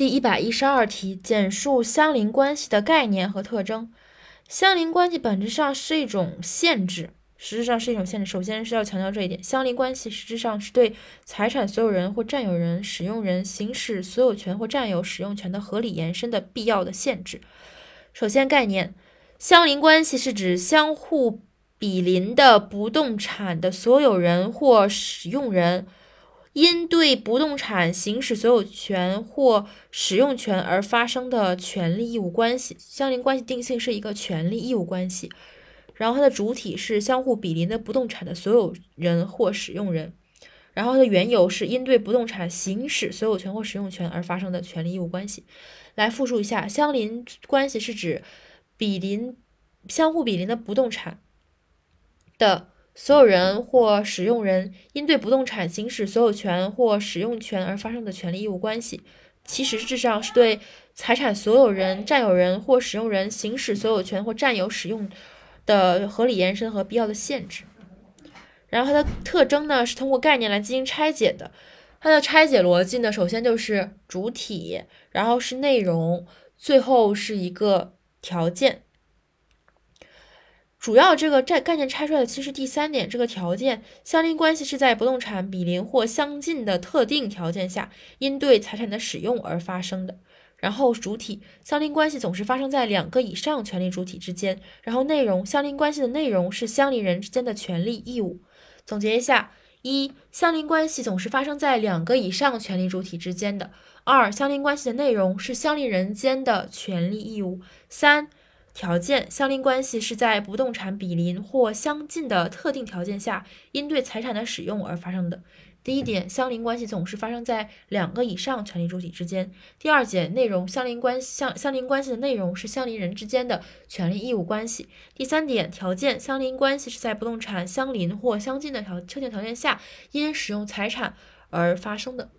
第一百一十二题，简述相邻关系的概念和特征。相邻关系本质上是一种限制，实质上是一种限制。首先是要强调这一点，相邻关系实质上是对财产所有人或占有人、使用人行使所有权或占有使用权的合理延伸的必要的限制。首先，概念，相邻关系是指相互比邻的不动产的所有人或使用人。因对不动产行使所有权或使用权而发生的权利义务关系，相邻关系定性是一个权利义务关系。然后它的主体是相互比邻的不动产的所有人或使用人。然后它的缘由是因对不动产行使所有权或使用权而发生的权利义务关系。来复述一下，相邻关系是指比邻、相互比邻的不动产的。所有人或使用人因对不动产行使所有权或使用权而发生的权利义务关系，其实质上是对财产所有人、占有人或使用人行使所有权或占有使用的合理延伸和必要的限制。然后它的特征呢，是通过概念来进行拆解的。它的拆解逻辑呢，首先就是主体，然后是内容，最后是一个条件。主要这个概概念拆出来的其实第三点，这个条件相邻关系是在不动产比邻或相近的特定条件下，因对财产的使用而发生的。然后主体相邻关系总是发生在两个以上权利主体之间。然后内容相邻关系的内容是相邻人之间的权利义务。总结一下：一、相邻关系总是发生在两个以上权利主体之间的；二、相邻关系的内容是相邻人间的权利义务；三。条件相邻关系是在不动产比邻或相近的特定条件下，因对财产的使用而发生的。第一点，相邻关系总是发生在两个以上权利主体之间。第二点，内容相邻关系相相邻关系的内容是相邻人之间的权利义务关系。第三点，条件相邻关系是在不动产相邻或相近的条特定条件下，因使用财产而发生的。